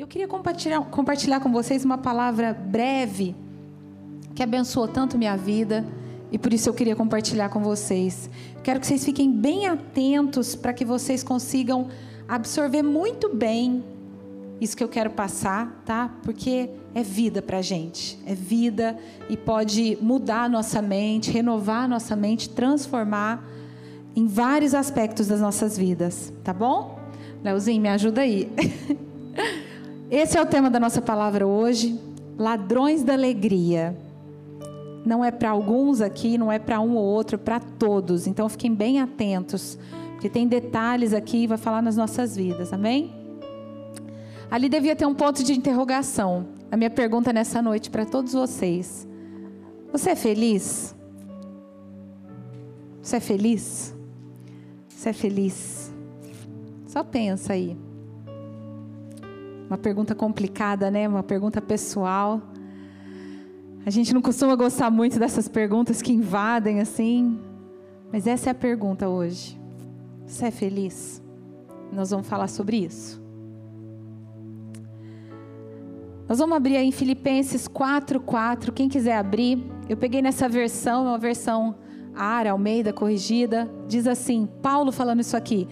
Eu queria compartilhar, compartilhar com vocês uma palavra breve que abençoou tanto minha vida e por isso eu queria compartilhar com vocês. Quero que vocês fiquem bem atentos para que vocês consigam absorver muito bem isso que eu quero passar, tá? Porque é vida para gente, é vida e pode mudar a nossa mente, renovar a nossa mente, transformar em vários aspectos das nossas vidas, tá bom? Leozinho, me ajuda aí. Esse é o tema da nossa palavra hoje, ladrões da alegria não é para alguns aqui, não é para um ou outro, é para todos. Então fiquem bem atentos, porque tem detalhes aqui e vai falar nas nossas vidas, amém? Ali devia ter um ponto de interrogação. A minha pergunta nessa noite para todos vocês: Você é feliz? Você é feliz? Você é feliz? Só pensa aí. Uma pergunta complicada, né? Uma pergunta pessoal. A gente não costuma gostar muito dessas perguntas que invadem assim, mas essa é a pergunta hoje. Você é feliz? Nós vamos falar sobre isso. Nós vamos abrir aí em Filipenses 4:4. Quem quiser abrir, eu peguei nessa versão, é uma versão Ara, Almeida, corrigida. Diz assim: Paulo falando isso aqui.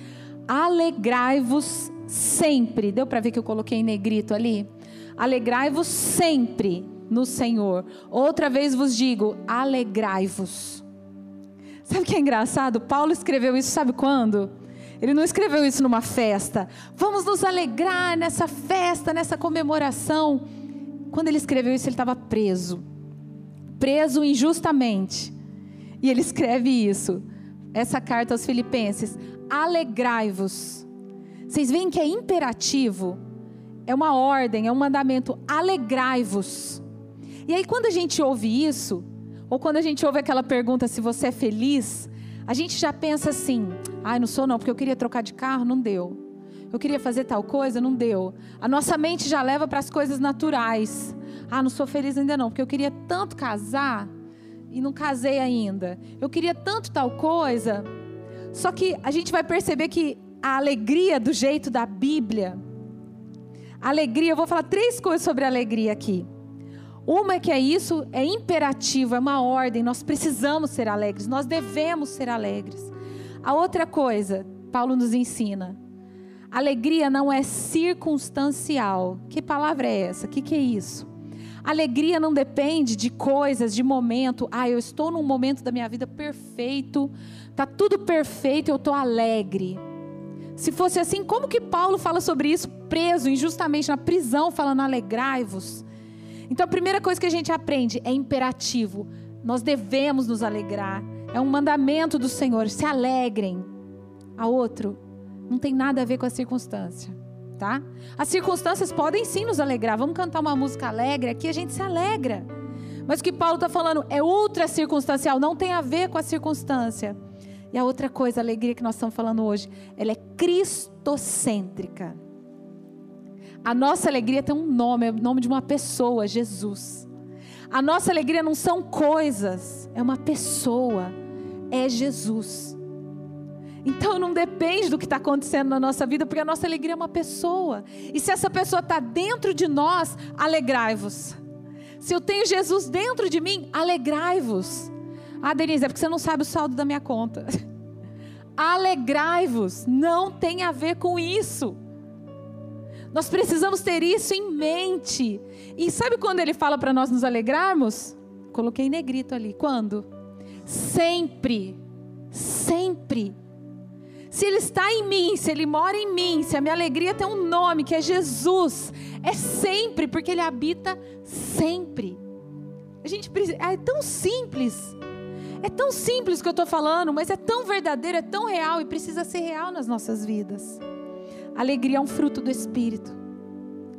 Alegrai-vos sempre. Deu para ver que eu coloquei em negrito ali? Alegrai-vos sempre no Senhor. Outra vez vos digo: alegrai-vos. Sabe o que é engraçado? Paulo escreveu isso, sabe quando? Ele não escreveu isso numa festa. Vamos nos alegrar nessa festa, nessa comemoração. Quando ele escreveu isso, ele estava preso. Preso injustamente. E ele escreve isso. Essa carta aos Filipenses: Alegrai-vos. Vocês veem que é imperativo, é uma ordem, é um mandamento. Alegrai-vos. E aí, quando a gente ouve isso, ou quando a gente ouve aquela pergunta se você é feliz, a gente já pensa assim: ai, não sou não, porque eu queria trocar de carro, não deu. Eu queria fazer tal coisa, não deu. A nossa mente já leva para as coisas naturais. Ah, não sou feliz ainda não, porque eu queria tanto casar e não casei ainda. Eu queria tanto tal coisa. Só que a gente vai perceber que a alegria do jeito da Bíblia, alegria, eu vou falar três coisas sobre alegria aqui. Uma é que é isso, é imperativo, é uma ordem, nós precisamos ser alegres, nós devemos ser alegres. A outra coisa, Paulo nos ensina, alegria não é circunstancial. Que palavra é essa? O que, que é isso? Alegria não depende de coisas, de momento. Ah, eu estou num momento da minha vida perfeito, tá tudo perfeito, eu estou alegre. Se fosse assim, como que Paulo fala sobre isso preso injustamente na prisão, falando alegrai-vos? Então a primeira coisa que a gente aprende é imperativo. Nós devemos nos alegrar. É um mandamento do Senhor. Se alegrem. A outro, não tem nada a ver com a circunstância, tá? As circunstâncias podem sim nos alegrar. Vamos cantar uma música alegre aqui, a gente se alegra. Mas o que Paulo está falando é ultra circunstancial, não tem a ver com a circunstância. E a outra coisa, a alegria que nós estamos falando hoje, ela é cristocêntrica. A nossa alegria tem um nome, é o nome de uma pessoa, Jesus. A nossa alegria não são coisas, é uma pessoa, é Jesus. Então não depende do que está acontecendo na nossa vida, porque a nossa alegria é uma pessoa. E se essa pessoa está dentro de nós, alegrai-vos. Se eu tenho Jesus dentro de mim, alegrai-vos. Ah, Denise, é porque você não sabe o saldo da minha conta. Alegrai-vos, não tem a ver com isso. Nós precisamos ter isso em mente. E sabe quando ele fala para nós nos alegrarmos? Coloquei negrito ali. Quando? Sempre. Sempre. Se ele está em mim, se ele mora em mim, se a minha alegria tem um nome que é Jesus, é sempre, porque ele habita sempre. A gente precisa, é tão simples. É tão simples que eu estou falando, mas é tão verdadeiro, é tão real e precisa ser real nas nossas vidas. Alegria é um fruto do Espírito.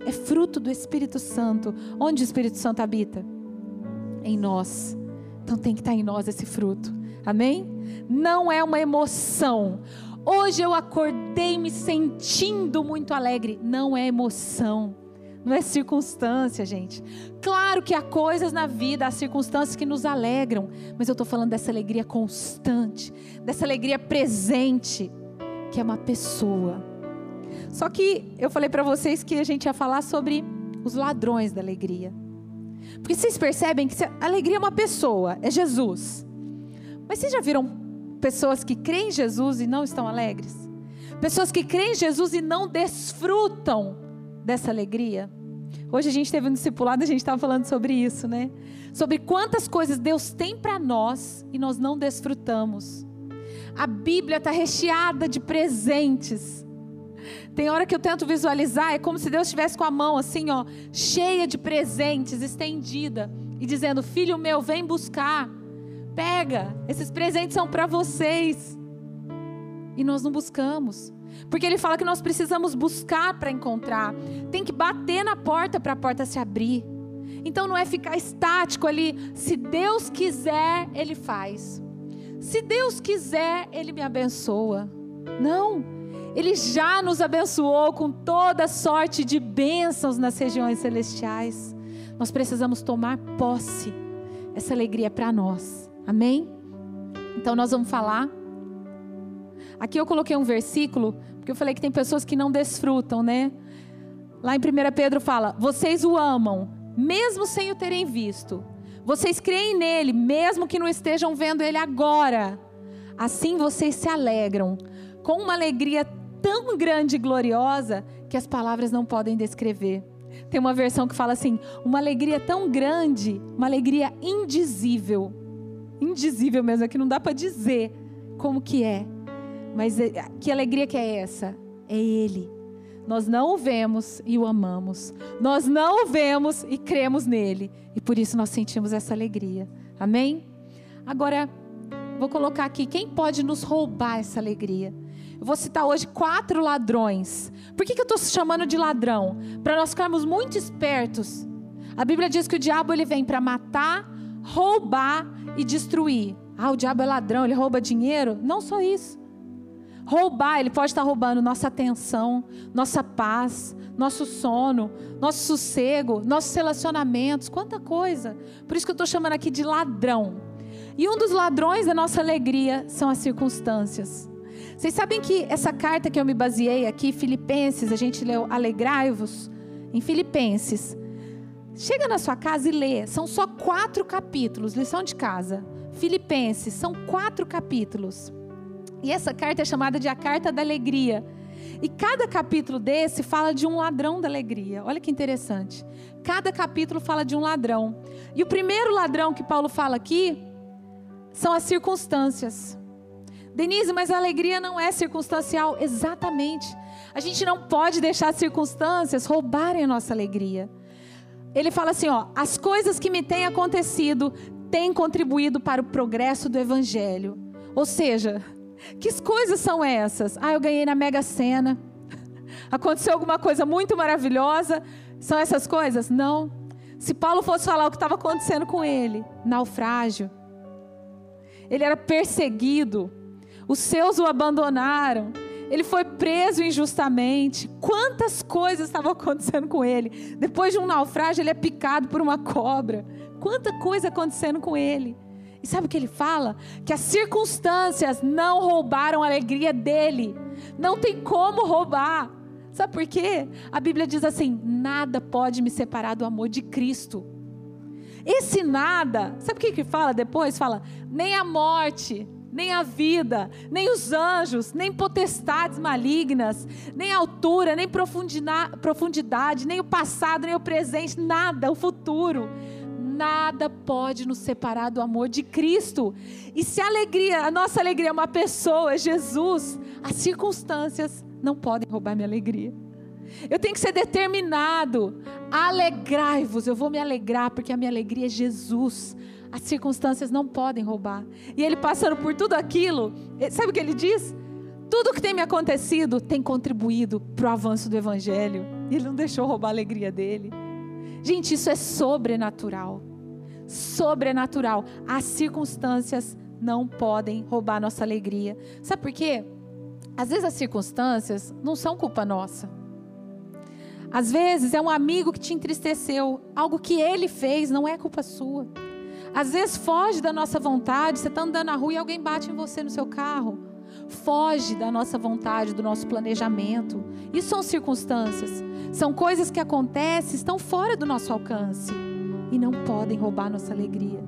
É fruto do Espírito Santo. Onde o Espírito Santo habita? Em nós. Então tem que estar em nós esse fruto. Amém? Não é uma emoção. Hoje eu acordei me sentindo muito alegre. Não é emoção. Não é circunstância, gente. Claro que há coisas na vida, há circunstâncias que nos alegram, mas eu estou falando dessa alegria constante, dessa alegria presente, que é uma pessoa Só que eu falei para vocês que a gente ia falar sobre os ladrões da alegria. Porque vocês percebem que a alegria é uma pessoa, é Jesus. Mas vocês já viram pessoas que creem em Jesus e não estão alegres? Pessoas que creem em Jesus e não desfrutam dessa alegria? Hoje a gente teve um discipulado, a gente estava falando sobre isso, né? Sobre quantas coisas Deus tem para nós e nós não desfrutamos. A Bíblia está recheada de presentes. Tem hora que eu tento visualizar, é como se Deus estivesse com a mão assim, ó, cheia de presentes, estendida, e dizendo: Filho meu, vem buscar, pega, esses presentes são para vocês. E nós não buscamos. Porque ele fala que nós precisamos buscar para encontrar. Tem que bater na porta para a porta se abrir. Então não é ficar estático ali. Se Deus quiser, Ele faz. Se Deus quiser, Ele me abençoa. Não. Ele já nos abençoou com toda sorte de bênçãos nas regiões celestiais. Nós precisamos tomar posse. Essa alegria é para nós. Amém? Então nós vamos falar. Aqui eu coloquei um versículo, porque eu falei que tem pessoas que não desfrutam, né? Lá em 1 Pedro fala: Vocês o amam, mesmo sem o terem visto. Vocês creem nele, mesmo que não estejam vendo ele agora. Assim vocês se alegram, com uma alegria tão grande e gloriosa que as palavras não podem descrever. Tem uma versão que fala assim: uma alegria tão grande, uma alegria indizível. Indizível mesmo, é que não dá para dizer como que é. Mas é, que alegria que é essa? É Ele. Nós não o vemos e o amamos. Nós não o vemos e cremos nele. E por isso nós sentimos essa alegria. Amém? Agora, vou colocar aqui: quem pode nos roubar essa alegria? Eu vou citar hoje quatro ladrões. Por que, que eu estou chamando de ladrão? Para nós ficarmos muito espertos. A Bíblia diz que o diabo ele vem para matar, roubar e destruir. Ah, o diabo é ladrão, ele rouba dinheiro? Não só isso. Roubar, ele pode estar roubando nossa atenção, nossa paz, nosso sono, nosso sossego, nossos relacionamentos, quanta coisa. Por isso que eu estou chamando aqui de ladrão. E um dos ladrões da nossa alegria são as circunstâncias. Vocês sabem que essa carta que eu me baseei aqui, Filipenses, a gente leu Alegrai-vos, em Filipenses. Chega na sua casa e lê, são só quatro capítulos, lição de casa. Filipenses, são quatro capítulos. E essa carta é chamada de a Carta da Alegria. E cada capítulo desse fala de um ladrão da alegria. Olha que interessante. Cada capítulo fala de um ladrão. E o primeiro ladrão que Paulo fala aqui são as circunstâncias. Denise, mas a alegria não é circunstancial. Exatamente. A gente não pode deixar as circunstâncias roubarem a nossa alegria. Ele fala assim: ó, as coisas que me têm acontecido têm contribuído para o progresso do evangelho. Ou seja, que coisas são essas? Ah, eu ganhei na Mega Sena. Aconteceu alguma coisa muito maravilhosa. São essas coisas? Não. Se Paulo fosse falar o que estava acontecendo com ele, naufrágio. Ele era perseguido. Os seus o abandonaram. Ele foi preso injustamente. Quantas coisas estavam acontecendo com ele? Depois de um naufrágio, ele é picado por uma cobra. Quanta coisa acontecendo com ele. E sabe o que ele fala? Que as circunstâncias não roubaram a alegria dele. Não tem como roubar. Sabe por quê? A Bíblia diz assim: nada pode me separar do amor de Cristo. Esse nada, sabe o que que fala depois? Fala, nem a morte, nem a vida, nem os anjos, nem potestades malignas, nem altura, nem profundidade, nem o passado, nem o presente, nada, o futuro nada pode nos separar do amor de Cristo. E se a alegria, a nossa alegria é uma pessoa, é Jesus, as circunstâncias não podem roubar minha alegria. Eu tenho que ser determinado. Alegrai-vos, eu vou me alegrar porque a minha alegria é Jesus. As circunstâncias não podem roubar. E ele passando por tudo aquilo, sabe o que ele diz? Tudo que tem me acontecido tem contribuído para o avanço do Evangelho. Ele não deixou roubar a alegria dele. Gente, isso é sobrenatural sobrenatural. As circunstâncias não podem roubar nossa alegria. Sabe por quê? Às vezes as circunstâncias não são culpa nossa. Às vezes é um amigo que te entristeceu, algo que ele fez não é culpa sua. Às vezes foge da nossa vontade, você está andando na rua e alguém bate em você no seu carro. foge da nossa vontade, do nosso planejamento. Isso são circunstâncias, são coisas que acontecem, estão fora do nosso alcance e não podem roubar nossa alegria.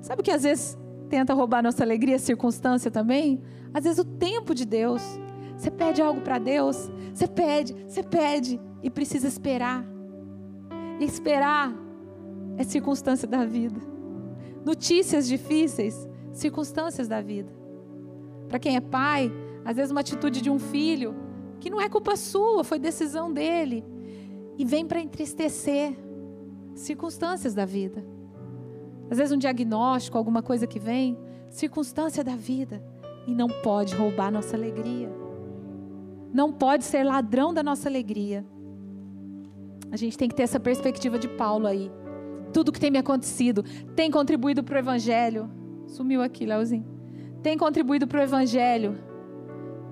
Sabe que às vezes tenta roubar nossa alegria, circunstância também? Às vezes o tempo de Deus. Você pede algo para Deus, você pede, você pede e precisa esperar. E esperar é circunstância da vida. Notícias difíceis, circunstâncias da vida. Para quem é pai, às vezes uma atitude de um filho que não é culpa sua, foi decisão dele e vem para entristecer circunstâncias da vida. Às vezes um diagnóstico, alguma coisa que vem, circunstância da vida e não pode roubar nossa alegria. Não pode ser ladrão da nossa alegria. A gente tem que ter essa perspectiva de Paulo aí. Tudo que tem me acontecido tem contribuído para o Evangelho. Sumiu aqui, Leozinho. Tem contribuído para o Evangelho.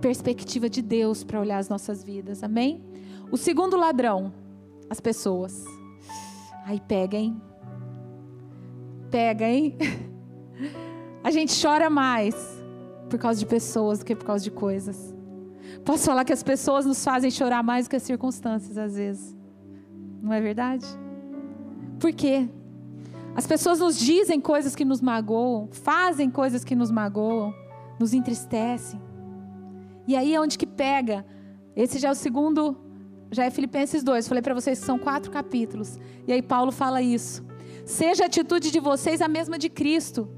Perspectiva de Deus para olhar as nossas vidas. Amém? O segundo ladrão, as pessoas. Aí pega, hein? Pega, hein? A gente chora mais por causa de pessoas do que por causa de coisas. Posso falar que as pessoas nos fazem chorar mais do que as circunstâncias, às vezes. Não é verdade? Por quê? As pessoas nos dizem coisas que nos magoam, fazem coisas que nos magoam, nos entristecem. E aí é onde que pega. Esse já é o segundo, já é Filipenses 2. Falei para vocês que são quatro capítulos. E aí Paulo fala isso. Seja a atitude de vocês a mesma de Cristo.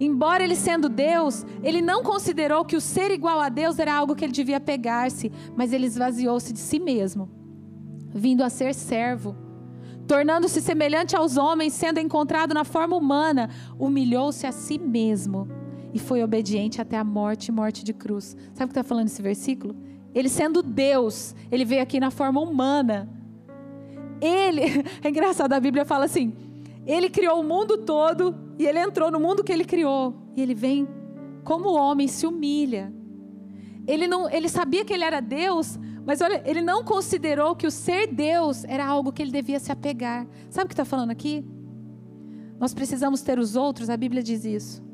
Embora ele sendo Deus, ele não considerou que o ser igual a Deus era algo que ele devia pegar-se, mas ele esvaziou-se de si mesmo, vindo a ser servo. Tornando-se semelhante aos homens, sendo encontrado na forma humana, humilhou-se a si mesmo e foi obediente até a morte morte de cruz. Sabe o que está falando esse versículo? Ele sendo Deus, ele veio aqui na forma humana. Ele, é engraçado, a Bíblia fala assim: ele criou o mundo todo e ele entrou no mundo que ele criou. E ele vem como homem, se humilha. Ele não, ele sabia que ele era Deus, mas olha, ele não considerou que o ser Deus era algo que ele devia se apegar. Sabe o que está falando aqui? Nós precisamos ter os outros, a Bíblia diz isso.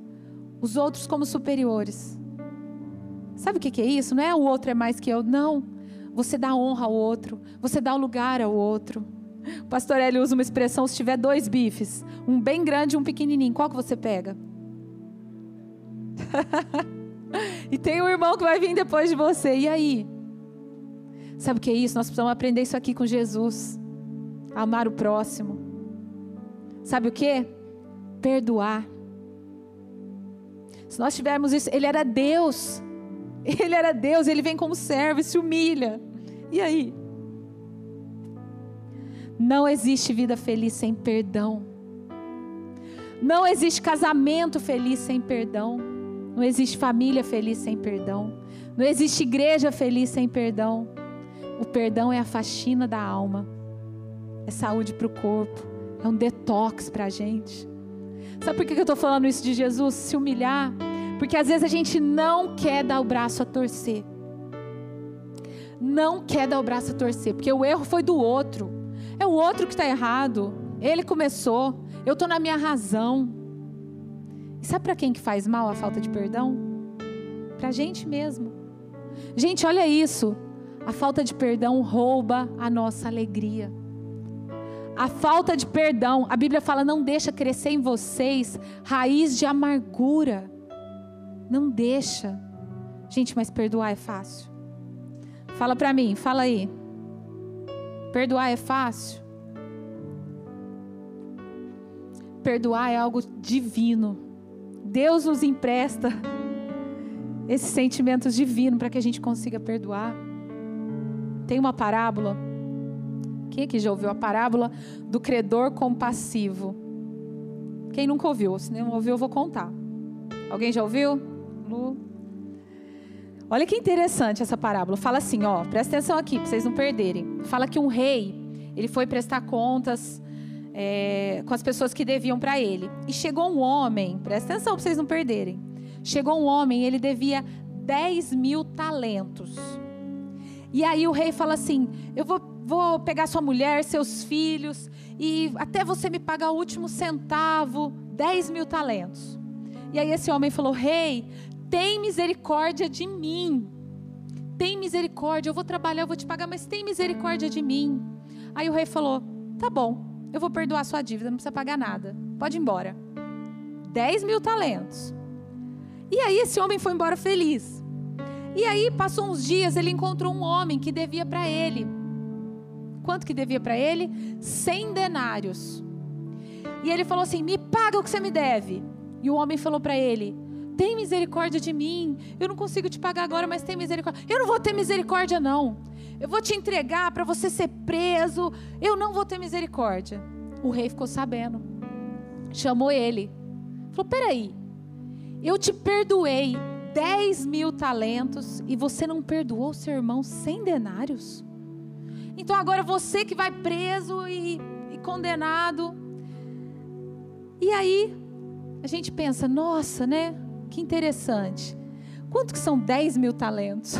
Os outros como superiores. Sabe o que é isso? Não é o outro é mais que eu, não. Você dá honra ao outro, você dá lugar ao outro. O pastor Eli usa uma expressão: se tiver dois bifes, um bem grande e um pequenininho, qual que você pega? e tem um irmão que vai vir depois de você, e aí? Sabe o que é isso? Nós precisamos aprender isso aqui com Jesus. Amar o próximo. Sabe o que? Perdoar. Se nós tivermos isso, ele era Deus. Ele era Deus, ele vem como servo e se humilha. E aí? Não existe vida feliz sem perdão. Não existe casamento feliz sem perdão. Não existe família feliz sem perdão. Não existe igreja feliz sem perdão. O perdão é a faxina da alma, é saúde para o corpo, é um detox para a gente. Sabe por que eu estou falando isso de Jesus? Se humilhar. Porque às vezes a gente não quer dar o braço a torcer. Não quer dar o braço a torcer, porque o erro foi do outro. É o outro que está errado. Ele começou. Eu estou na minha razão. E sabe para quem que faz mal a falta de perdão? Para a gente mesmo. Gente, olha isso. A falta de perdão rouba a nossa alegria. A falta de perdão, a Bíblia fala, não deixa crescer em vocês raiz de amargura. Não deixa. Gente, mas perdoar é fácil. Fala para mim, fala aí. Perdoar é fácil? Perdoar é algo divino. Deus nos empresta esses sentimentos divinos para que a gente consiga perdoar. Tem uma parábola. Quem aqui já ouviu a parábola do credor compassivo? Quem nunca ouviu? Se não ouviu, eu vou contar. Alguém já ouviu? Lu? Olha que interessante essa parábola. Fala assim, ó, presta atenção aqui, para vocês não perderem. Fala que um rei, ele foi prestar contas é, com as pessoas que deviam para ele. E chegou um homem, presta atenção para vocês não perderem. Chegou um homem, ele devia 10 mil talentos. E aí o rei fala assim: Eu vou, vou pegar sua mulher, seus filhos, e até você me pagar o último centavo, 10 mil talentos. E aí esse homem falou: Rei, tem misericórdia de mim. Tem misericórdia, eu vou trabalhar, eu vou te pagar, mas tem misericórdia de mim. Aí o rei falou: Tá bom, eu vou perdoar a sua dívida, não precisa pagar nada. Pode ir embora. 10 mil talentos. E aí esse homem foi embora feliz. E aí passou uns dias, ele encontrou um homem que devia para ele. Quanto que devia para ele? 100 denários. E ele falou assim: "Me paga o que você me deve". E o homem falou para ele: "Tem misericórdia de mim. Eu não consigo te pagar agora, mas tem misericórdia". "Eu não vou ter misericórdia não. Eu vou te entregar para você ser preso. Eu não vou ter misericórdia". O rei ficou sabendo. Chamou ele. Falou: "Peraí, eu te perdoei 10 mil talentos e você não perdoou seu irmão 100 denários? Então agora você que vai preso e, e condenado. E aí a gente pensa, nossa, né? Que interessante. Quanto que são 10 mil talentos?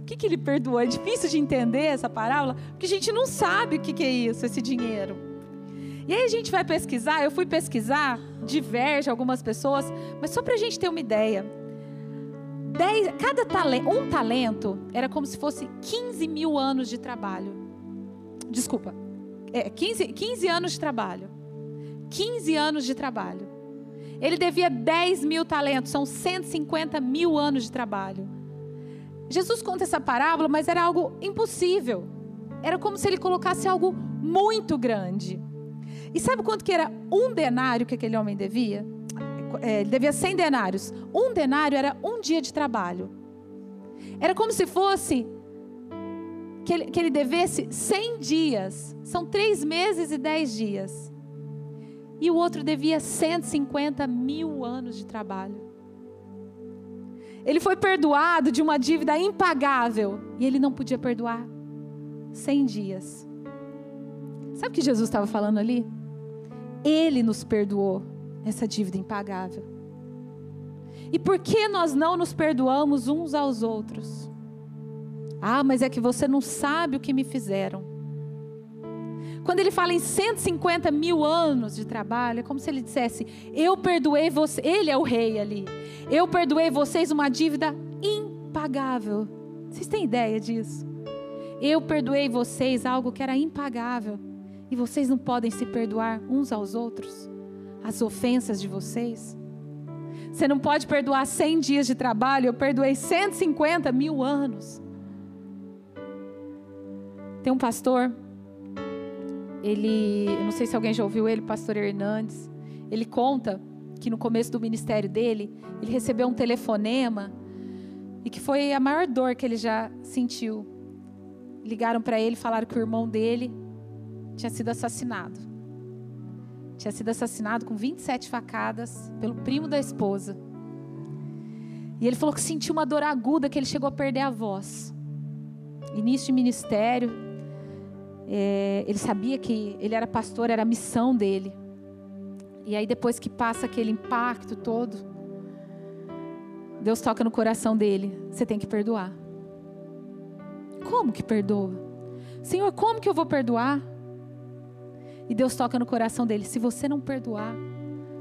O que, que ele perdoou? É difícil de entender essa parábola, porque a gente não sabe o que, que é isso, esse dinheiro. E aí a gente vai pesquisar, eu fui pesquisar, diverge algumas pessoas, mas só para a gente ter uma ideia. Dez, cada talento, um talento era como se fosse 15 mil anos de trabalho. Desculpa, é, 15, 15 anos de trabalho. 15 anos de trabalho. Ele devia 10 mil talentos, são 150 mil anos de trabalho. Jesus conta essa parábola, mas era algo impossível. Era como se ele colocasse algo muito grande. E sabe quanto que era um denário que aquele homem devia? É, ele devia 100 denários. Um denário era um dia de trabalho. Era como se fosse que ele, que ele devesse 100 dias. São três meses e 10 dias. E o outro devia 150 mil anos de trabalho. Ele foi perdoado de uma dívida impagável. E ele não podia perdoar 100 dias. Sabe o que Jesus estava falando ali? Ele nos perdoou essa dívida impagável. E por que nós não nos perdoamos uns aos outros? Ah, mas é que você não sabe o que me fizeram. Quando ele fala em 150 mil anos de trabalho, é como se ele dissesse: Eu perdoei você. Ele é o rei ali. Eu perdoei vocês uma dívida impagável. Vocês têm ideia disso? Eu perdoei vocês algo que era impagável. E vocês não podem se perdoar uns aos outros? As ofensas de vocês? Você não pode perdoar 100 dias de trabalho, eu perdoei 150 mil anos. Tem um pastor, ele, eu não sei se alguém já ouviu ele, pastor Hernandes. Ele conta que no começo do ministério dele, ele recebeu um telefonema e que foi a maior dor que ele já sentiu. Ligaram para ele, falaram que o irmão dele tinha sido assassinado. Tinha sido assassinado com 27 facadas pelo primo da esposa. E ele falou que sentiu uma dor aguda, que ele chegou a perder a voz. Início de ministério, é, ele sabia que ele era pastor, era a missão dele. E aí, depois que passa aquele impacto todo, Deus toca no coração dele: você tem que perdoar. Como que perdoa? Senhor, como que eu vou perdoar? E Deus toca no coração dele: se você não perdoar,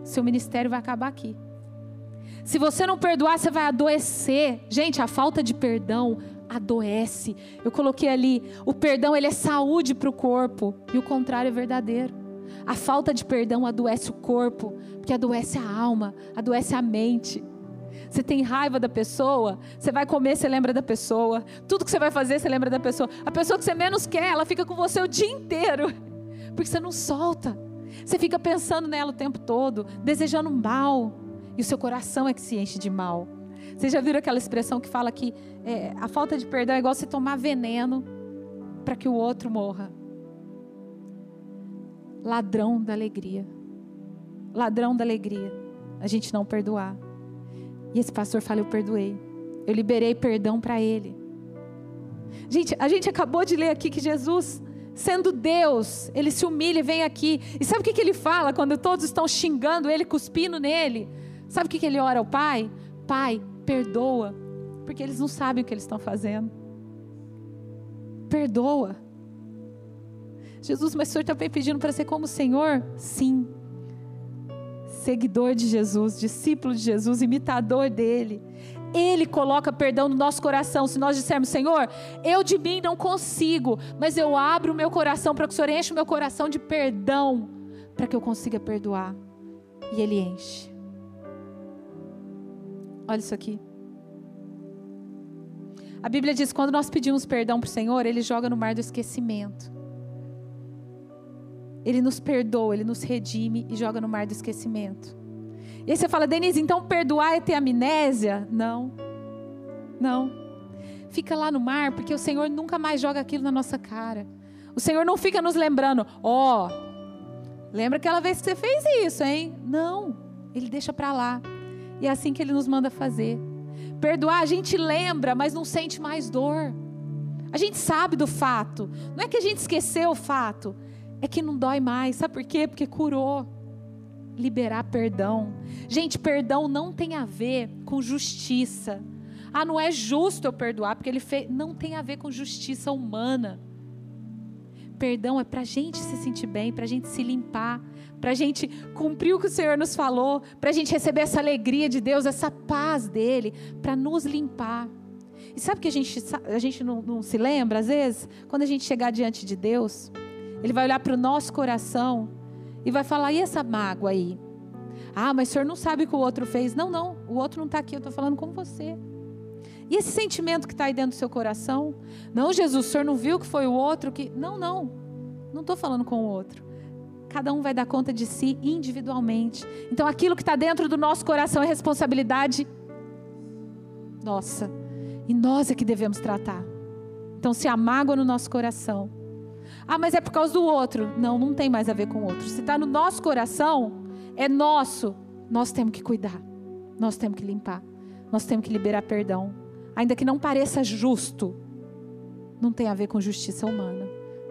seu ministério vai acabar aqui. Se você não perdoar, você vai adoecer. Gente, a falta de perdão adoece. Eu coloquei ali, o perdão ele é saúde para o corpo e o contrário é verdadeiro. A falta de perdão adoece o corpo, porque adoece a alma, adoece a mente. Você tem raiva da pessoa, você vai comer, você lembra da pessoa. Tudo que você vai fazer, você lembra da pessoa. A pessoa que você menos quer, ela fica com você o dia inteiro porque você não solta. Você fica pensando nela o tempo todo, desejando mal, e o seu coração é que se enche de mal. Vocês já viram aquela expressão que fala que é, a falta de perdão é igual você tomar veneno para que o outro morra? Ladrão da alegria. Ladrão da alegria. A gente não perdoar. E esse pastor fala: Eu perdoei. Eu liberei perdão para ele. Gente, a gente acabou de ler aqui que Jesus sendo Deus, ele se humilha e vem aqui. E sabe o que, que ele fala quando todos estão xingando ele, cuspindo nele? Sabe o que, que ele ora ao Pai? Pai, perdoa, porque eles não sabem o que eles estão fazendo. Perdoa. Jesus, mas o Senhor está pedindo para ser como o Senhor? Sim. seguidor de Jesus, discípulo de Jesus, imitador dele. Ele coloca perdão no nosso coração. Se nós dissermos, Senhor, eu de mim não consigo, mas eu abro o meu coração para que o Senhor enche o meu coração de perdão, para que eu consiga perdoar. E Ele enche. Olha isso aqui. A Bíblia diz: quando nós pedimos perdão para o Senhor, Ele joga no mar do esquecimento. Ele nos perdoa, Ele nos redime e joga no mar do esquecimento. E aí você fala, Denise, então perdoar é ter amnésia? Não. Não. Fica lá no mar, porque o Senhor nunca mais joga aquilo na nossa cara. O Senhor não fica nos lembrando, ó, oh, lembra aquela vez que você fez isso, hein? Não. Ele deixa para lá. E é assim que ele nos manda fazer. Perdoar, a gente lembra, mas não sente mais dor. A gente sabe do fato. Não é que a gente esqueceu o fato, é que não dói mais. Sabe por quê? Porque curou. Liberar perdão. Gente, perdão não tem a ver com justiça. Ah, não é justo eu perdoar porque ele fez. Não tem a ver com justiça humana. Perdão é para a gente se sentir bem, para a gente se limpar, para a gente cumprir o que o Senhor nos falou, para a gente receber essa alegria de Deus, essa paz dele, para nos limpar. E sabe que a gente, a gente não, não se lembra, às vezes, quando a gente chegar diante de Deus, Ele vai olhar para o nosso coração e vai falar: e essa mágoa aí? Ah, mas o senhor não sabe o que o outro fez. Não, não, o outro não está aqui, eu estou falando com você. E esse sentimento que está aí dentro do seu coração? Não, Jesus, o senhor não viu que foi o outro que. Não, não, não estou falando com o outro. Cada um vai dar conta de si individualmente. Então aquilo que está dentro do nosso coração é responsabilidade nossa. E nós é que devemos tratar. Então, se há mágoa no nosso coração, ah, mas é por causa do outro. Não, não tem mais a ver com o outro. Se está no nosso coração, é nosso. Nós temos que cuidar. Nós temos que limpar. Nós temos que liberar perdão. Ainda que não pareça justo, não tem a ver com justiça humana,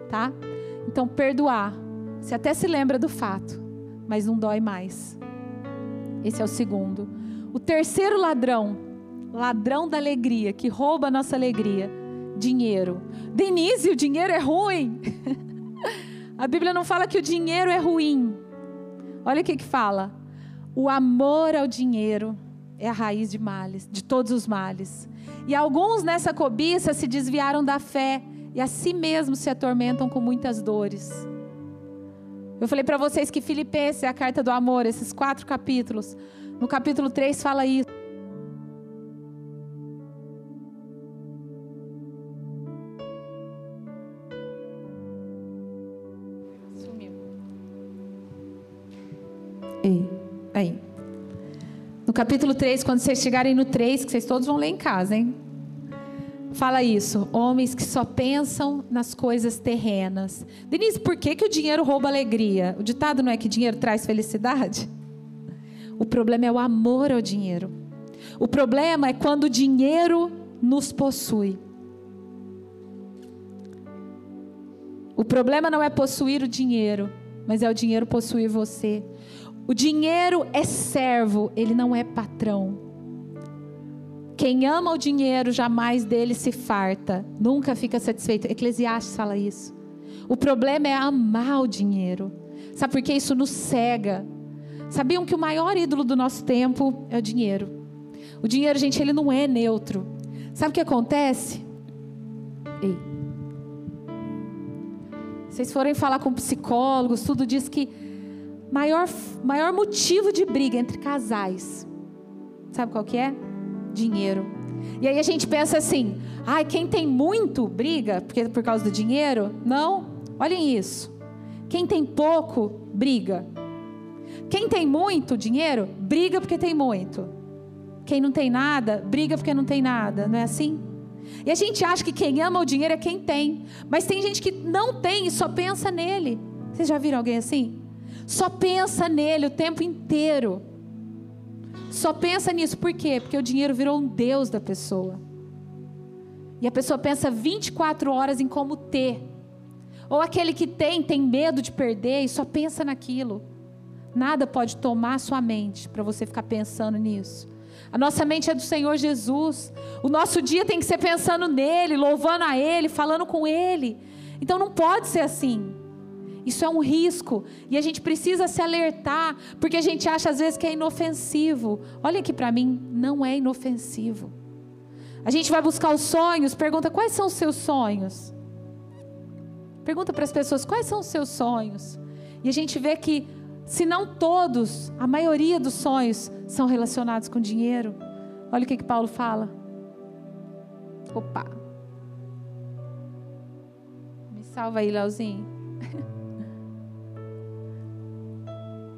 tá? Então, perdoar. Você até se lembra do fato, mas não dói mais. Esse é o segundo. O terceiro ladrão, ladrão da alegria, que rouba a nossa alegria dinheiro. Denise, o dinheiro é ruim. a Bíblia não fala que o dinheiro é ruim. Olha o que, que fala. O amor ao dinheiro é a raiz de males, de todos os males. E alguns nessa cobiça se desviaram da fé e a si mesmos se atormentam com muitas dores. Eu falei para vocês que Filipenses é a carta do amor, esses quatro capítulos. No capítulo 3 fala isso. Aí. No capítulo 3, quando vocês chegarem no 3, que vocês todos vão ler em casa, hein? Fala isso, homens que só pensam nas coisas terrenas. Denise, por que, que o dinheiro rouba alegria? O ditado não é que dinheiro traz felicidade? O problema é o amor ao dinheiro. O problema é quando o dinheiro nos possui. O problema não é possuir o dinheiro, mas é o dinheiro possuir você. O dinheiro é servo, ele não é patrão. Quem ama o dinheiro jamais dele se farta, nunca fica satisfeito. Eclesiastes fala isso. O problema é amar o dinheiro. Sabe por que isso nos cega? Sabiam que o maior ídolo do nosso tempo é o dinheiro. O dinheiro, gente, ele não é neutro. Sabe o que acontece? Ei. Vocês forem falar com psicólogos, tudo diz que maior, maior motivo de briga entre casais. Sabe qual que é? Dinheiro. E aí a gente pensa assim: ai, quem tem muito briga porque por causa do dinheiro? Não. Olhem isso. Quem tem pouco briga. Quem tem muito dinheiro briga porque tem muito. Quem não tem nada briga porque não tem nada. Não é assim? E a gente acha que quem ama o dinheiro é quem tem. Mas tem gente que não tem e só pensa nele. Vocês já viram alguém assim? Só pensa nele o tempo inteiro. Só pensa nisso. Por quê? Porque o dinheiro virou um Deus da pessoa. E a pessoa pensa 24 horas em como ter. Ou aquele que tem, tem medo de perder e só pensa naquilo. Nada pode tomar sua mente para você ficar pensando nisso. A nossa mente é do Senhor Jesus. O nosso dia tem que ser pensando nele, louvando a Ele, falando com Ele. Então não pode ser assim. Isso é um risco e a gente precisa se alertar, porque a gente acha às vezes que é inofensivo. Olha aqui para mim, não é inofensivo. A gente vai buscar os sonhos, pergunta quais são os seus sonhos. Pergunta para as pessoas quais são os seus sonhos. E a gente vê que, se não todos, a maioria dos sonhos são relacionados com dinheiro. Olha o que, que Paulo fala. Opa. Me salva aí, Leozinho.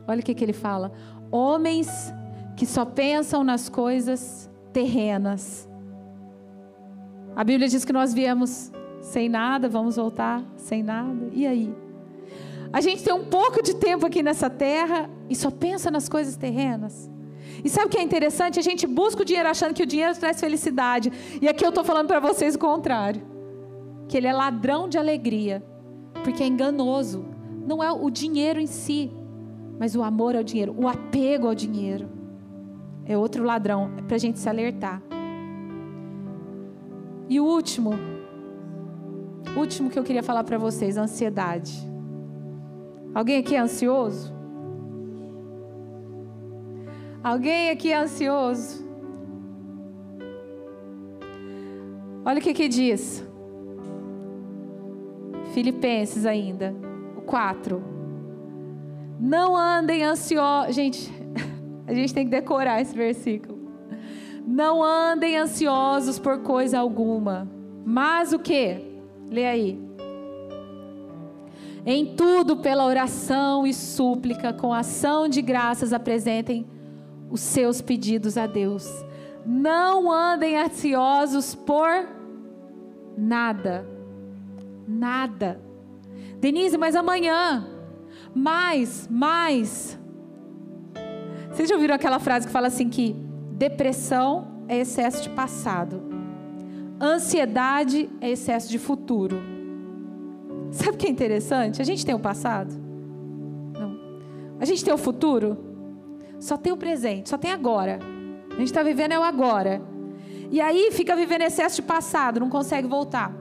Olha o que, que ele fala. Homens que só pensam nas coisas terrenas. A Bíblia diz que nós viemos sem nada, vamos voltar sem nada. E aí? A gente tem um pouco de tempo aqui nessa terra e só pensa nas coisas terrenas. E sabe o que é interessante? A gente busca o dinheiro achando que o dinheiro traz felicidade. E aqui eu estou falando para vocês o contrário: que ele é ladrão de alegria, porque é enganoso. Não é o dinheiro em si, mas o amor ao dinheiro, o apego ao dinheiro. É outro ladrão, é para a gente se alertar. E o último, último que eu queria falar para vocês, a ansiedade. Alguém aqui é ansioso? Alguém aqui é ansioso? Olha o que que diz. Filipenses ainda, o 4. Não andem ansiosos. Gente, a gente tem que decorar esse versículo. Não andem ansiosos por coisa alguma. Mas o que? Lê aí. Em tudo, pela oração e súplica, com ação de graças, apresentem os seus pedidos a Deus. Não andem ansiosos por nada. Nada. Denise, mas amanhã. Mais, mais. Vocês já ouviram aquela frase que fala assim que depressão é excesso de passado. Ansiedade é excesso de futuro. Sabe o que é interessante? A gente tem o passado? Não. A gente tem o futuro? Só tem o presente, só tem agora. A gente está vivendo é o agora. E aí fica vivendo excesso de passado, não consegue voltar.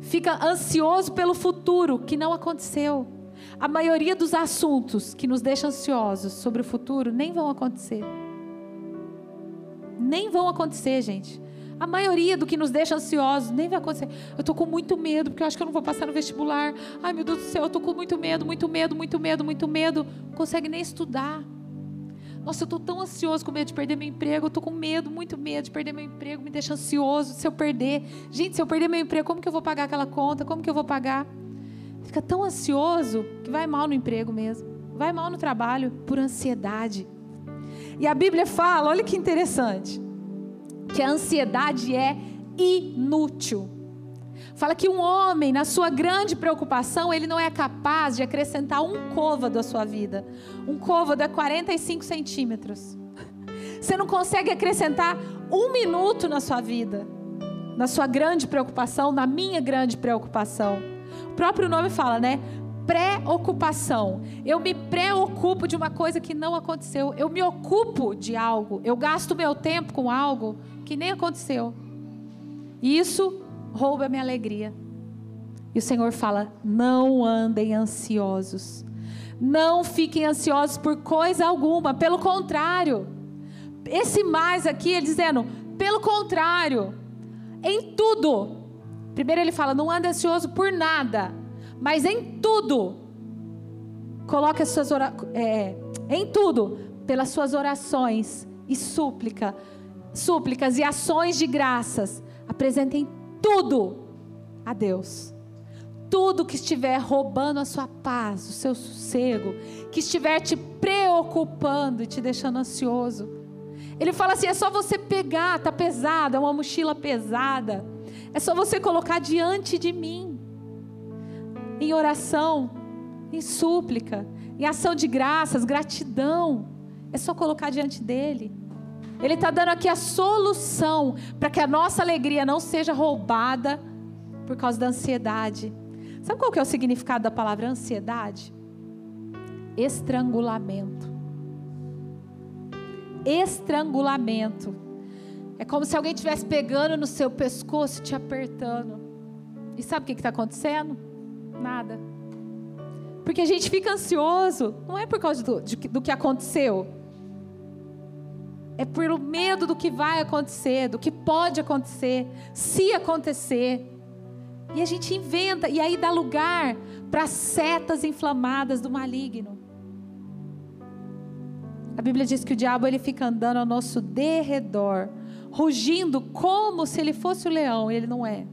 Fica ansioso pelo futuro que não aconteceu. A maioria dos assuntos que nos deixam ansiosos sobre o futuro nem vão acontecer. Nem vão acontecer, gente. A maioria do que nos deixa ansiosos nem vai acontecer. Eu estou com muito medo, porque eu acho que eu não vou passar no vestibular. Ai, meu Deus do céu, eu estou com muito medo, muito medo, muito medo, muito medo. Não consegue nem estudar. Nossa, eu estou tão ansioso com medo de perder meu emprego. Eu estou com medo, muito medo de perder meu emprego. Me deixa ansioso se eu perder. Gente, se eu perder meu emprego, como que eu vou pagar aquela conta? Como que eu vou pagar? Fica tão ansioso que vai mal no emprego mesmo. Vai mal no trabalho por ansiedade. E a Bíblia fala, olha que interessante que a ansiedade é inútil. Fala que um homem, na sua grande preocupação, ele não é capaz de acrescentar um côvado à sua vida. Um côvado é 45 centímetros. Você não consegue acrescentar um minuto na sua vida, na sua grande preocupação, na minha grande preocupação. Próprio nome fala, né? Preocupação. Eu me preocupo de uma coisa que não aconteceu. Eu me ocupo de algo. Eu gasto meu tempo com algo que nem aconteceu. E isso rouba a minha alegria. E o Senhor fala: não andem ansiosos. Não fiquem ansiosos por coisa alguma. Pelo contrário. Esse mais aqui, ele dizendo: pelo contrário. Em tudo. Primeiro ele fala: não ande ansioso por nada. Mas em tudo. Coloque as suas orações. É, em tudo. Pelas suas orações e súplica súplicas e ações de graças, apresentem tudo a Deus. Tudo que estiver roubando a sua paz, o seu sossego, que estiver te preocupando e te deixando ansioso. Ele fala assim: é só você pegar, tá pesado, é uma mochila pesada. É só você colocar diante de mim, em oração, em súplica, em ação de graças, gratidão. É só colocar diante dele. Ele está dando aqui a solução para que a nossa alegria não seja roubada por causa da ansiedade. Sabe qual que é o significado da palavra ansiedade? Estrangulamento. Estrangulamento. É como se alguém estivesse pegando no seu pescoço te apertando. E sabe o que está acontecendo? Nada. Porque a gente fica ansioso, não é por causa do, de, do que aconteceu, é pelo medo do que vai acontecer, do que pode acontecer, se acontecer. E a gente inventa, e aí dá lugar para setas inflamadas do maligno. A Bíblia diz que o diabo ele fica andando ao nosso derredor, rugindo como se ele fosse o leão, e ele não é.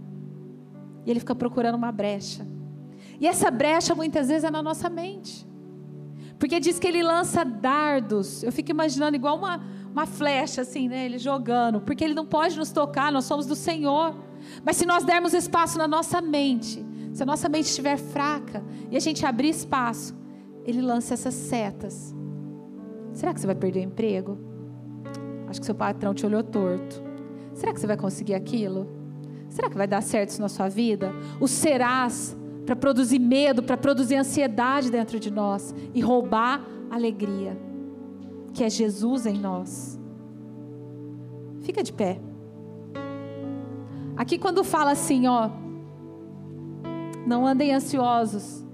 E ele fica procurando uma brecha. E essa brecha muitas vezes é na nossa mente. Porque diz que ele lança dardos. Eu fico imaginando igual uma, uma flecha assim, né? Ele jogando. Porque ele não pode nos tocar, nós somos do Senhor. Mas se nós dermos espaço na nossa mente, se a nossa mente estiver fraca e a gente abrir espaço, ele lança essas setas. Será que você vai perder o emprego? Acho que seu patrão te olhou torto. Será que você vai conseguir aquilo? Será que vai dar certo isso na sua vida? O serás para produzir medo, para produzir ansiedade dentro de nós e roubar alegria, que é Jesus em nós. Fica de pé. Aqui quando fala assim, ó, não andem ansiosos,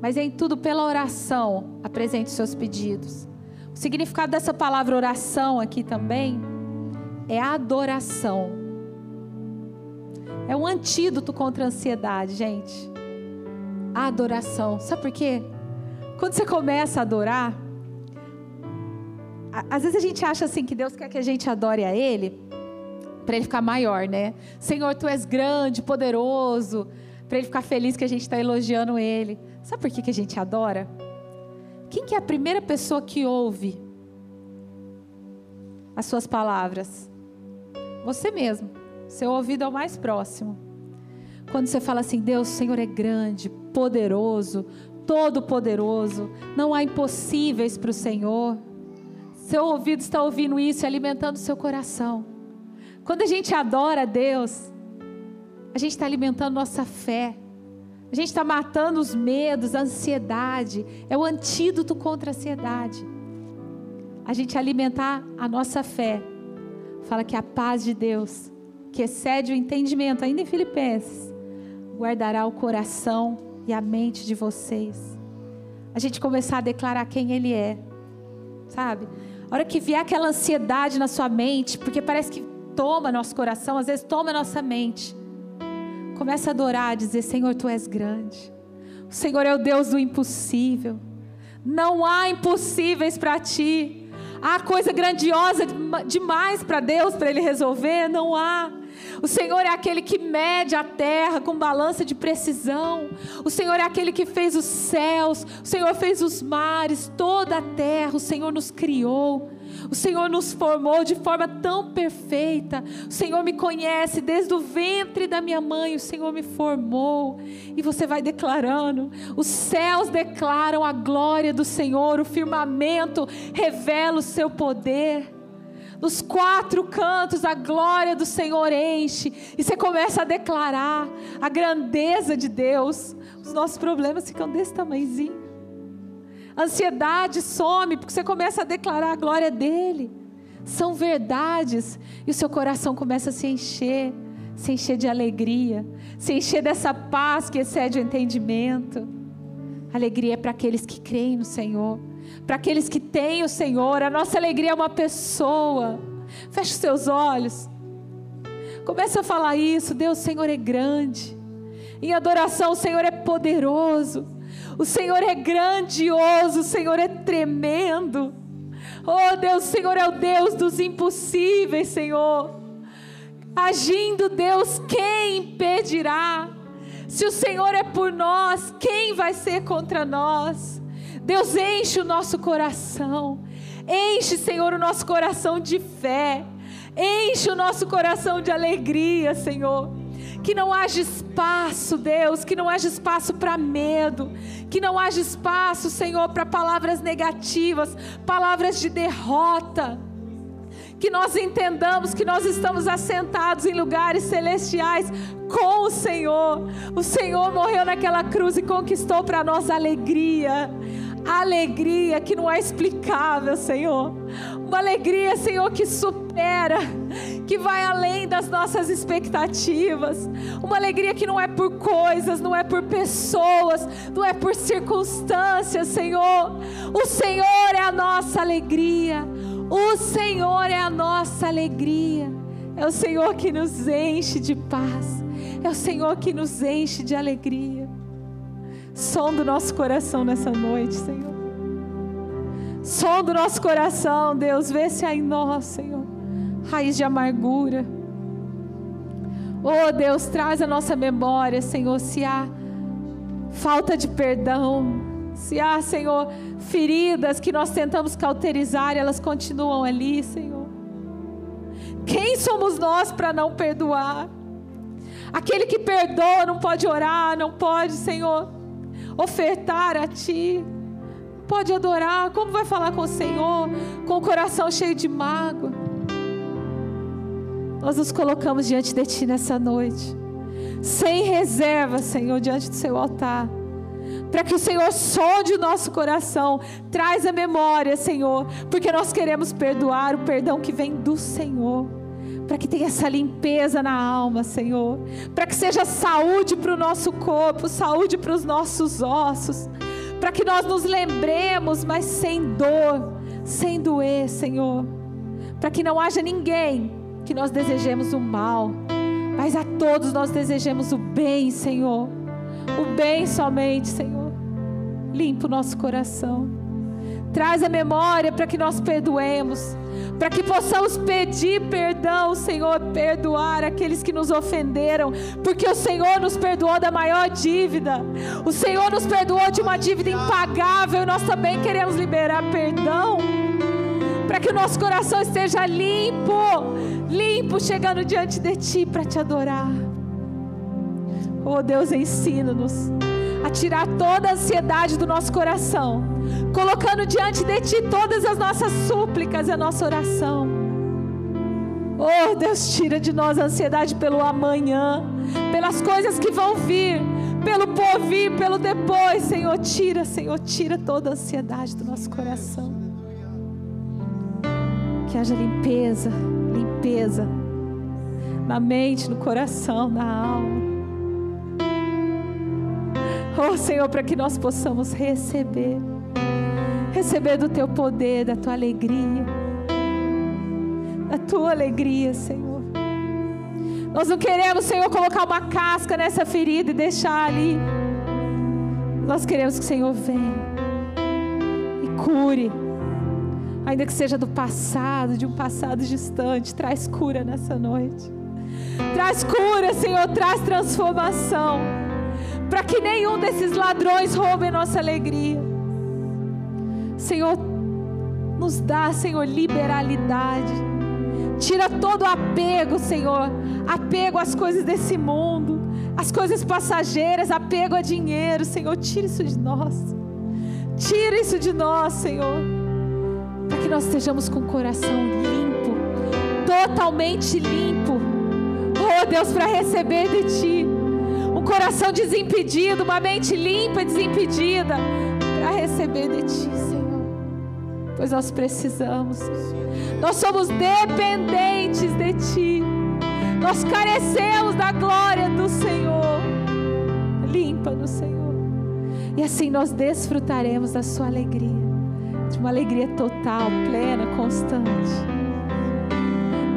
mas em tudo pela oração apresente seus pedidos. O significado dessa palavra oração aqui também é adoração. É um antídoto contra a ansiedade, gente. A adoração. Sabe por quê? Quando você começa a adorar, às vezes a gente acha assim que Deus quer que a gente adore a Ele para ele ficar maior, né? Senhor, tu és grande, poderoso, para ele ficar feliz que a gente está elogiando ele. Sabe por que, que a gente adora? Quem que é a primeira pessoa que ouve as suas palavras? Você mesmo. Seu ouvido é o mais próximo. Quando você fala assim, Deus, o Senhor é grande, poderoso, todo-poderoso, não há impossíveis para o Senhor. Seu ouvido está ouvindo isso e alimentando seu coração. Quando a gente adora a Deus, a gente está alimentando nossa fé. A gente está matando os medos, a ansiedade. É o antídoto contra a ansiedade. A gente alimentar a nossa fé. Fala que a paz de Deus, que excede o entendimento, ainda em Filipenses, guardará o coração e a mente de vocês. A gente começar a declarar quem Ele é, sabe? A hora que vier aquela ansiedade na sua mente, porque parece que toma nosso coração, às vezes toma nossa mente. Começa a adorar, a dizer: Senhor, tu és grande. O Senhor é o Deus do impossível. Não há impossíveis para ti. Há coisa grandiosa demais para Deus, para Ele resolver? Não há. O Senhor é aquele que mede a terra com balança de precisão. O Senhor é aquele que fez os céus. O Senhor fez os mares, toda a terra. O Senhor nos criou. O Senhor nos formou de forma tão perfeita. O Senhor me conhece desde o ventre da minha mãe. O Senhor me formou. E você vai declarando. Os céus declaram a glória do Senhor. O firmamento revela o seu poder. Nos quatro cantos a glória do Senhor enche. E você começa a declarar a grandeza de Deus. Os nossos problemas ficam desse tamanhozinho. Ansiedade some porque você começa a declarar a glória dele. São verdades e o seu coração começa a se encher, se encher de alegria, se encher dessa paz que excede o entendimento. Alegria é para aqueles que creem no Senhor, para aqueles que têm o Senhor. A nossa alegria é uma pessoa. Feche os seus olhos. Comece a falar isso. Deus, o Senhor é grande. Em adoração, o Senhor é poderoso. O Senhor é grandioso, o Senhor é tremendo. Oh Deus, o Senhor é o Deus dos impossíveis, Senhor. Agindo Deus, quem impedirá? Se o Senhor é por nós, quem vai ser contra nós? Deus enche o nosso coração. Enche, Senhor, o nosso coração de fé. Enche o nosso coração de alegria, Senhor. Que não haja espaço, Deus, que não haja espaço para medo, que não haja espaço, Senhor, para palavras negativas, palavras de derrota. Que nós entendamos que nós estamos assentados em lugares celestiais com o Senhor. O Senhor morreu naquela cruz e conquistou para nós alegria alegria que não é explicável, Senhor. Uma alegria, Senhor, que supera, que vai além das nossas expectativas, uma alegria que não é por coisas, não é por pessoas, não é por circunstâncias, Senhor. O Senhor é a nossa alegria, o Senhor é a nossa alegria, é o Senhor que nos enche de paz, é o Senhor que nos enche de alegria. Som do nosso coração nessa noite, Senhor. Som do nosso coração, Deus, vê se há em nós, Senhor, raiz de amargura. Oh Deus, traz a nossa memória, Senhor, se há falta de perdão, se há, Senhor, feridas que nós tentamos cauterizar, elas continuam ali, Senhor. Quem somos nós para não perdoar? Aquele que perdoa não pode orar, não pode, Senhor, ofertar a Ti, pode adorar. Como vai falar com o Senhor com o coração cheio de mágoa? Nós nos colocamos diante de Ti nessa noite, sem reserva, Senhor, diante do Seu altar para que o Senhor sonde o nosso coração, traz a memória, Senhor, porque nós queremos perdoar o perdão que vem do Senhor. Para que tenha essa limpeza na alma, Senhor. Para que seja saúde para o nosso corpo, saúde para os nossos ossos. Para que nós nos lembremos, mas sem dor, sem doer, Senhor. Para que não haja ninguém que nós desejemos o mal, mas a todos nós desejemos o bem, Senhor. O bem somente, Senhor. Limpa o nosso coração. Traz a memória para que nós perdoemos, para que possamos pedir perdão, Senhor, perdoar aqueles que nos ofenderam, porque o Senhor nos perdoou da maior dívida, o Senhor nos perdoou de uma dívida impagável, e nós também queremos liberar perdão, que o nosso coração esteja limpo, limpo, chegando diante de Ti para te adorar. Oh Deus, ensina-nos a tirar toda a ansiedade do nosso coração, colocando diante de Ti todas as nossas súplicas e a nossa oração. Oh Deus, tira de nós a ansiedade pelo amanhã, pelas coisas que vão vir, pelo porvir, pelo depois. Senhor, tira, Senhor, tira toda a ansiedade do nosso coração. Que haja limpeza, limpeza na mente, no coração, na alma. Oh Senhor, para que nós possamos receber, receber do Teu poder, da Tua alegria, da Tua alegria, Senhor. Nós não queremos, Senhor, colocar uma casca nessa ferida e deixar ali. Nós queremos que o Senhor venha e cure, ainda que seja do passado, de um passado distante, traz cura nessa noite. Traz cura, Senhor, traz transformação para que nenhum desses ladrões roube a nossa alegria. Senhor, nos dá, Senhor, liberalidade. Tira todo apego, Senhor, apego às coisas desse mundo, às coisas passageiras, apego a dinheiro, Senhor, tira isso de nós. Tira isso de nós, Senhor, para que nós estejamos com o coração limpo, totalmente limpo. Oh Deus, para receber de Ti um coração desimpedido, uma mente limpa e desimpedida para receber de Ti, Senhor. Pois nós precisamos, nós somos dependentes de Ti, nós carecemos da glória do Senhor. Limpa-nos, Senhor, e assim nós desfrutaremos da Sua alegria, de uma alegria total, plena, constante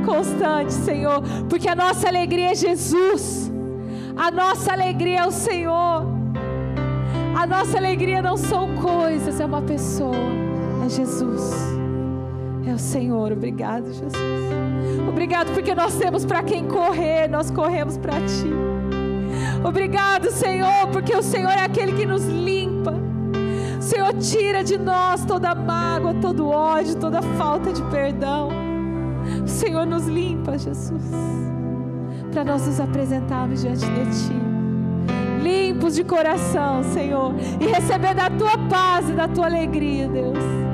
constante, Senhor, porque a nossa alegria é Jesus. A nossa alegria é o Senhor. A nossa alegria não são coisas, é uma pessoa. É Jesus. É o Senhor. Obrigado, Jesus. Obrigado porque nós temos para quem correr, nós corremos para Ti. Obrigado, Senhor, porque o Senhor é aquele que nos limpa. Senhor tira de nós toda mágoa, todo ódio, toda falta de perdão. Senhor nos limpa, Jesus para nós nos apresentarmos diante de Ti, limpos de coração, Senhor, e receber da Tua paz e da Tua alegria, Deus.